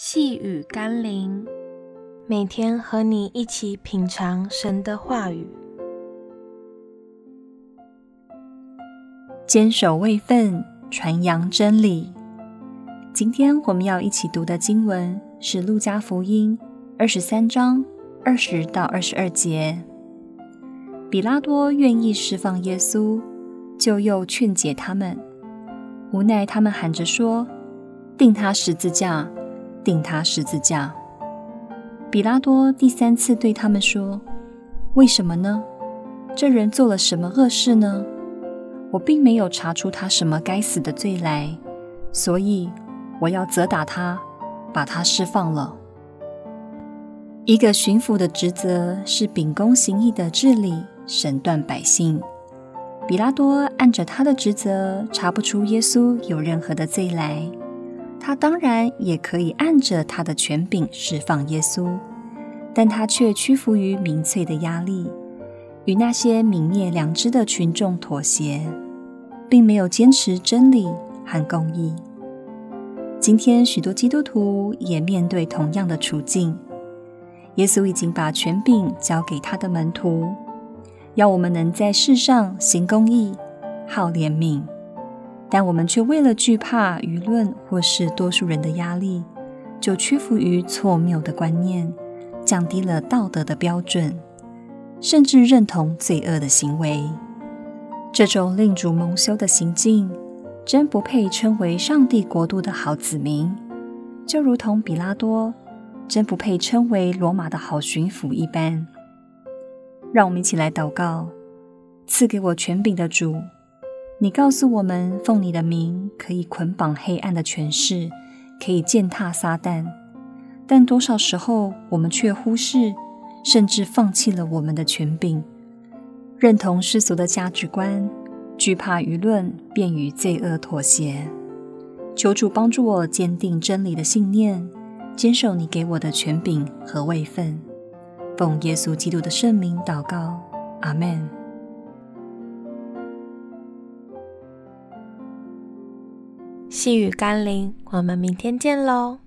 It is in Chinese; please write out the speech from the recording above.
细雨甘霖，每天和你一起品尝神的话语，坚守位分，传扬真理。今天我们要一起读的经文是《路加福音》二十三章二十到二十二节。比拉多愿意释放耶稣，就又劝解他们，无奈他们喊着说：“定他十字架！”钉他十字架。比拉多第三次对他们说：“为什么呢？这人做了什么恶事呢？我并没有查出他什么该死的罪来，所以我要责打他，把他释放了。”一个巡抚的职责是秉公行义的治理、审断百姓。比拉多按着他的职责，查不出耶稣有任何的罪来。他当然也可以按着他的权柄释放耶稣，但他却屈服于民粹的压力，与那些泯灭良知的群众妥协，并没有坚持真理和公义。今天许多基督徒也面对同样的处境。耶稣已经把权柄交给他的门徒，要我们能在世上行公义、好怜悯。但我们却为了惧怕舆论或是多数人的压力，就屈服于错谬的观念，降低了道德的标准，甚至认同罪恶的行为。这种令主蒙羞的行径，真不配称为上帝国度的好子民，就如同比拉多真不配称为罗马的好巡抚一般。让我们一起来祷告：赐给我权柄的主。你告诉我们，奉你的名可以捆绑黑暗的权势，可以践踏撒旦。但多少时候，我们却忽视，甚至放弃了我们的权柄，认同世俗的价值观，惧怕舆论，便与罪恶妥协。求主帮助我坚定真理的信念，坚守你给我的权柄和位分。奉耶稣基督的圣名祷告，阿门。细雨甘霖，我们明天见喽。